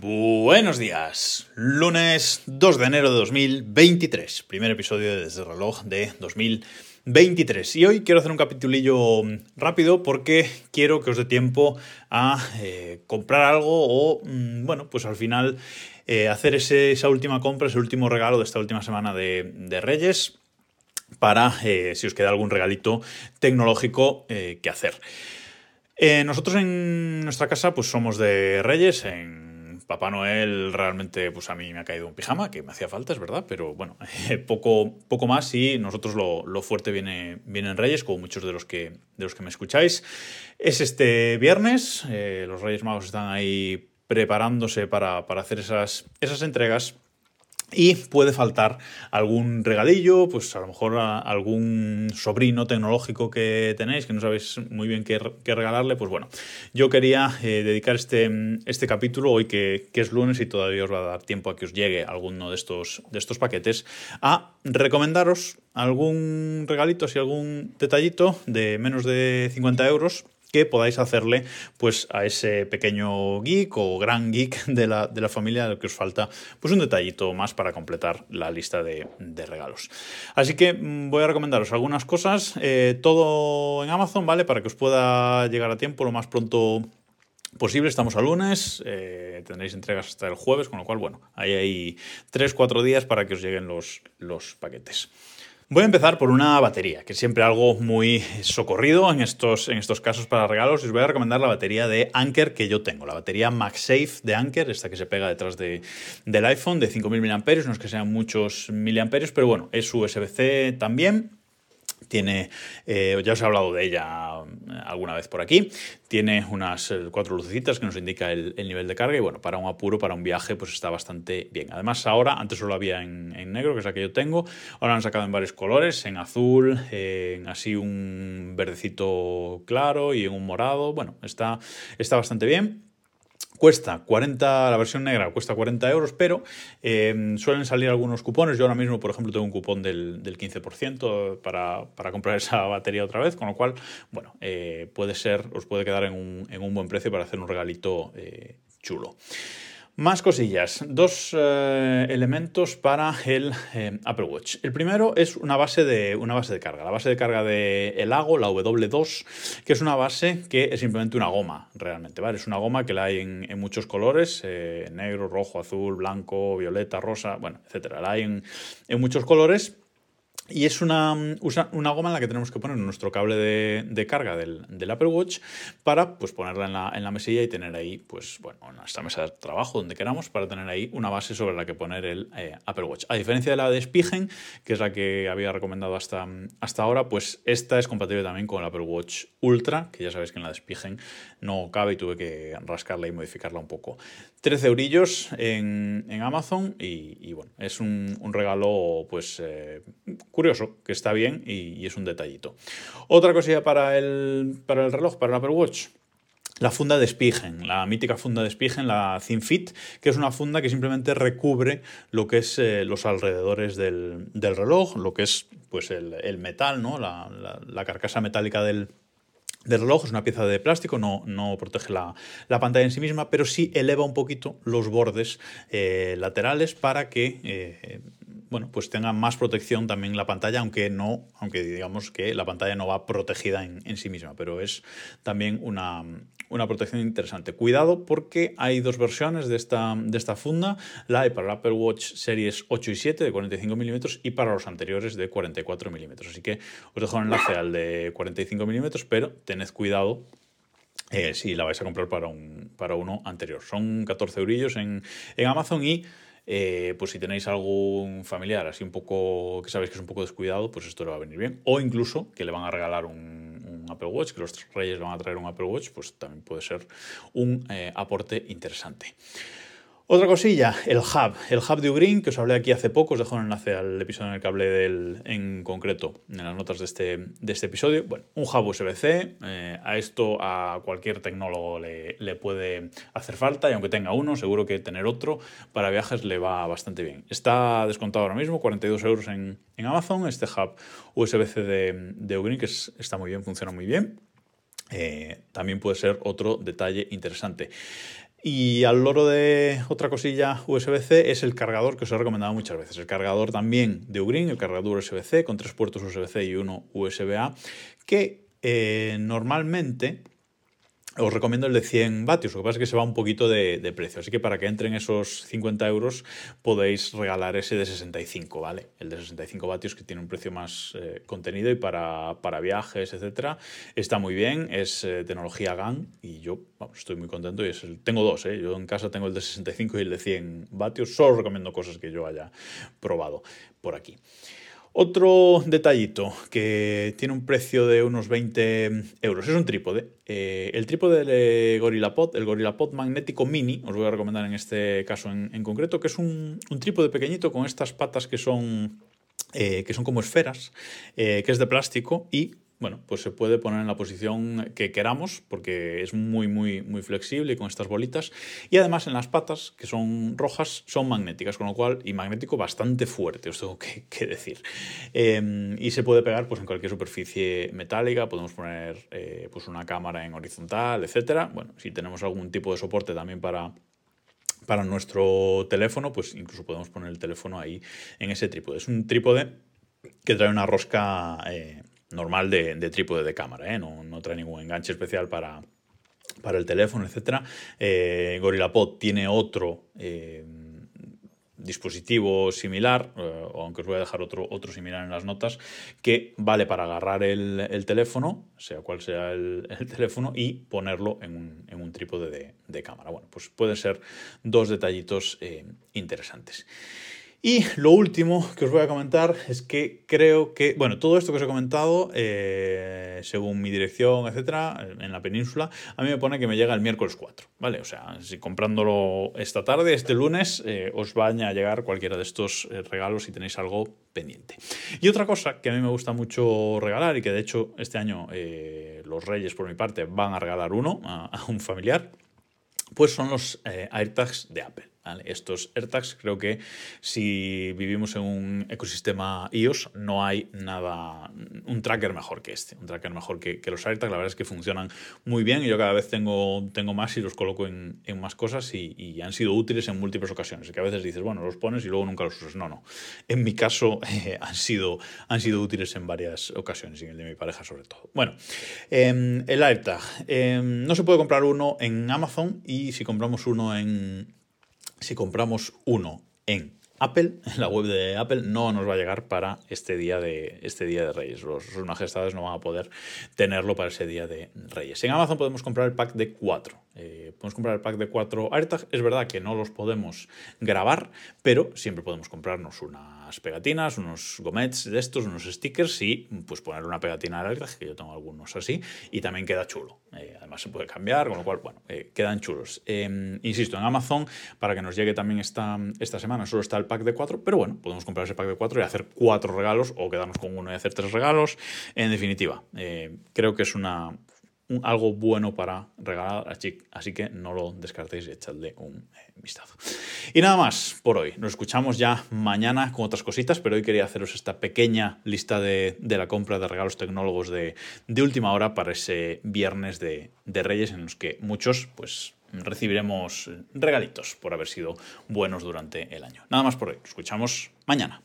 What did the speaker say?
Buenos días, lunes 2 de enero de 2023, primer episodio de Desde el Reloj de 2023. Y hoy quiero hacer un capitulillo rápido porque quiero que os dé tiempo a eh, comprar algo o, mm, bueno, pues al final eh, hacer esa última compra, ese último regalo de esta última semana de, Reyes para eh, si os queda algún regalito tecnológico que hacer. nosotros en nuestra casa pues somos de Reyes, en Papá Noel realmente, pues a mí me ha caído un pijama, que me hacía falta, es verdad, pero bueno, poco, poco más y nosotros lo, fuerte viene, viene, en Reyes, como muchos de los que, de los que me escucháis. Es este viernes, eh, los Reyes Magos están ahí preparándose para, para hacer esas, esas entregas y puede faltar algún regalillo, pues a lo mejor algún sobrino tecnológico que tenéis, que no sabéis muy bien qué, regalarle. Pues bueno, yo quería eh, dedicar este, este capítulo, hoy que, que, es lunes y todavía os va a dar tiempo a que os llegue alguno de estos, de estos paquetes, a recomendaros algún regalito, si algún detallito de menos de 50 euros que podáis hacerle pues a ese pequeño geek o gran geek de la, de la familia al que os falta pues un detallito más para completar la lista de, regalos. Así que mm, voy a recomendaros algunas cosas, eh, todo en Amazon, ¿vale? Para que os pueda llegar a tiempo lo más pronto posible. Estamos a lunes, eh, tendréis entregas hasta el jueves, con lo cual, bueno, ahí hay 3-4 días para que os lleguen los, los paquetes. Voy a empezar por una batería, que es siempre algo muy socorrido en estos, en estos casos para regalos. os voy a recomendar la batería de Anker que yo tengo, la batería MagSafe de Anker, esta que se pega detrás de, del iPhone de 5.000 mAh, no es que sean muchos miliamperios, pero bueno, es USB-C también tiene, eh, ya os he hablado de ella eh, alguna vez por aquí, tiene unas eh, cuatro lucecitas que nos indica el, nivel de carga y bueno, para un apuro, para un viaje, pues está bastante bien. Además ahora, antes solo había en, negro, que es la que yo tengo, ahora han sacado en varios colores, en azul, en así un verdecito claro y en un morado, bueno, está, está bastante bien. Cuesta 40, la versión negra cuesta 40 euros, pero eh, suelen salir algunos cupones. Yo ahora mismo, por ejemplo, tengo un cupón del, 15% para, para, comprar esa batería otra vez, con lo cual, bueno, eh, puede ser, os puede quedar en un, en un, buen precio para hacer un regalito eh, chulo. Más cosillas, dos eh, elementos para el eh, Apple Watch. El primero es una base, de, una base de carga, la base de carga de Elago, la W2, que es una base que es simplemente una goma, realmente, ¿vale? Es una goma que la hay en, muchos colores, eh, negro, rojo, azul, blanco, violeta, rosa, bueno, etcétera. La hay en, en muchos colores y es una, una, goma en la que tenemos que poner nuestro cable de, carga del, Apple Watch para pues, ponerla en la, en la, mesilla y tener ahí, pues, bueno, nuestra mesa de trabajo, donde queramos, para tener ahí una base sobre la que poner el eh, Apple Watch. A diferencia de la de Spigen, que es la que había recomendado hasta, hasta ahora, pues esta es compatible también con el Apple Watch Ultra, que ya sabéis que en la de Spigen no cabe y tuve que rascarla y modificarla un poco. 13 eurillos en, en Amazon y, bueno, es un, regalo pues eh, curioso, que está bien y, es un detallito. Otra cosilla para el, para el reloj, para el Apple Watch. La funda de Spigen, la mítica funda de Spigen, la ThinFit, que es una funda que simplemente recubre lo que es eh, los alrededores del, reloj, lo que es pues el, metal, ¿no? la carcasa metálica del, del reloj, es una pieza de plástico, no, no protege la, pantalla en sí misma, pero sí eleva un poquito los bordes eh, laterales para que eh, bueno, pues tenga más protección también la pantalla, aunque no, aunque digamos que la pantalla no va protegida en, sí misma, pero es también una, protección interesante. Cuidado porque hay dos versiones de esta, de esta funda, la hay para el Apple Watch Series 8 y 7 de 45 milímetros y para los anteriores de 44 milímetros. Así que os dejo el enlace al de 45 milímetros, pero tened cuidado eh, si la vais a comprar para, un, para uno anterior. Son 14 eurillos en, en Amazon y eh, pues si tenéis algún familiar así un poco que sabéis que es un poco descuidado, pues esto le va a venir bien. O incluso que le van a regalar un, Apple Watch, que los reyes van a traer un Apple Watch, pues también puede ser un eh, aporte interesante. Otra cosilla, el hub. El hub de Ugreen, que os hablé aquí hace poco, os dejo un enlace al episodio en el cable del, en concreto, en las notas de este, de este episodio. Bueno, un hub USB-C, eh, a esto a cualquier tecnólogo le, puede hacer falta y aunque tenga uno, seguro que tener otro para viajes le va bastante bien. Está descontado ahora mismo, 42 euros en, Amazon, este hub USB-C de, de Ugreen, que está muy bien, funciona muy bien. Eh, también puede ser otro detalle interesante. Y al loro de otra cosilla USB-C es el cargador que os he recomendado muchas veces. El cargador también de Ugreen, el cargador USB-C con tres puertos USB-C y uno USB-A, que eh, normalmente os recomiendo el de 100 vatios, lo que pasa es que se va un poquito de, precio, así que para que entren esos 50 euros podéis regalar ese de 65, ¿vale? El de 65 vatios que tiene un precio más eh, contenido y para, viajes, etcétera, está muy bien, es eh, tecnología GAN y yo estoy muy contento y tengo dos, ¿eh? yo en casa tengo el de 65 y el de 100 vatios, solo recomiendo cosas que yo haya probado por aquí. Otro detallito que tiene un precio de unos 20 euros es un trípode. Eh, el trípode de GorillaPod, el GorillaPod magnético mini, os voy a recomendar en este caso en, concreto, que es un, un, trípode pequeñito con estas patas que son, eh, que son como esferas, eh, que es de plástico y bueno, pues se puede poner en la posición que queramos porque es muy, muy, muy flexible con estas bolitas. Y además en las patas, que son rojas, son magnéticas, con lo cual, y magnético bastante fuerte, os tengo que, decir. Em, y se puede pegar pues, en cualquier superficie metálica, podemos poner eh, pues una cámara en horizontal, etc. Bueno, si tenemos algún tipo de soporte también para, para nuestro teléfono, pues incluso podemos poner el teléfono ahí en ese trípode. Es un trípode que trae una rosca eh, normal de, trípode de cámara, ¿eh? no, no, trae ningún enganche especial para, para el teléfono, etc. Eh, GorillaPod tiene otro eh, dispositivo similar, aunque os voy a dejar otro, otro similar en las notas, que vale para agarrar el, teléfono, sea cual sea el, teléfono, y ponerlo en un, en un trípode de, de, cámara. Bueno, pues pueden ser dos detallitos interesantes. Y lo último que os voy a comentar es que creo que, bueno, todo esto que os he comentado, eh, según mi dirección, etcétera, en la península, a mí me pone que me llega el miércoles 4, ¿vale? O sea, si comprándolo esta tarde, este lunes, eh, os van a llegar cualquiera de estos eh, regalos si tenéis algo pendiente. Y otra cosa que a mí me gusta mucho regalar y que de hecho este año los Reyes, por mi parte, van a regalar uno a, un familiar, pues son los AirTags de Apple. Estos AirTags creo que si vivimos en un ecosistema iOS no hay nada, un tracker mejor que este, un tracker mejor que, los AirTags, la verdad es que funcionan muy bien y yo cada vez tengo, tengo más y los coloco en, más cosas y, han sido útiles en múltiples ocasiones, que a veces dices, bueno, los pones y luego nunca los usas, no, no, en mi caso eh, han, sido, han sido útiles en varias ocasiones y en el de mi pareja sobre todo. Bueno, em, el AirTag, em, no se puede comprar uno en Amazon y si compramos uno en, si compramos uno en Apple, la web de Apple, no nos va a llegar para este día de, este día de Reyes. Los, sus majestades no van a poder tenerlo para ese día de Reyes. En Amazon podemos comprar el pack de 4. Eh, podemos comprar el pack de 4 AirTag. Es verdad que no los podemos grabar, pero siempre podemos comprarnos unas pegatinas, unos gomets de estos, unos stickers y pues poner una pegatina al AirTag, que yo tengo algunos así, y también queda chulo. Eh, además se puede cambiar, con lo cual, bueno, eh, quedan chulos. Em, insisto, en Amazon, para que nos llegue también esta, esta semana, solo está el pack de 4, pero bueno, podemos comprar ese pack de 4 y hacer 4 regalos o quedarnos con uno y hacer 3 regalos. En definitiva, creo que es una algo bueno para regalar, así, que no lo descartéis y echadle un eh, vistazo. Y nada más por hoy. Nos escuchamos ya mañana con otras cositas, pero hoy quería haceros esta pequeña lista de, la compra de regalos tecnólogos de, última hora para ese viernes de Reyes en los que muchos pues recibiremos regalitos por haber sido buenos durante el año. Nada más por hoy. Nos escuchamos mañana.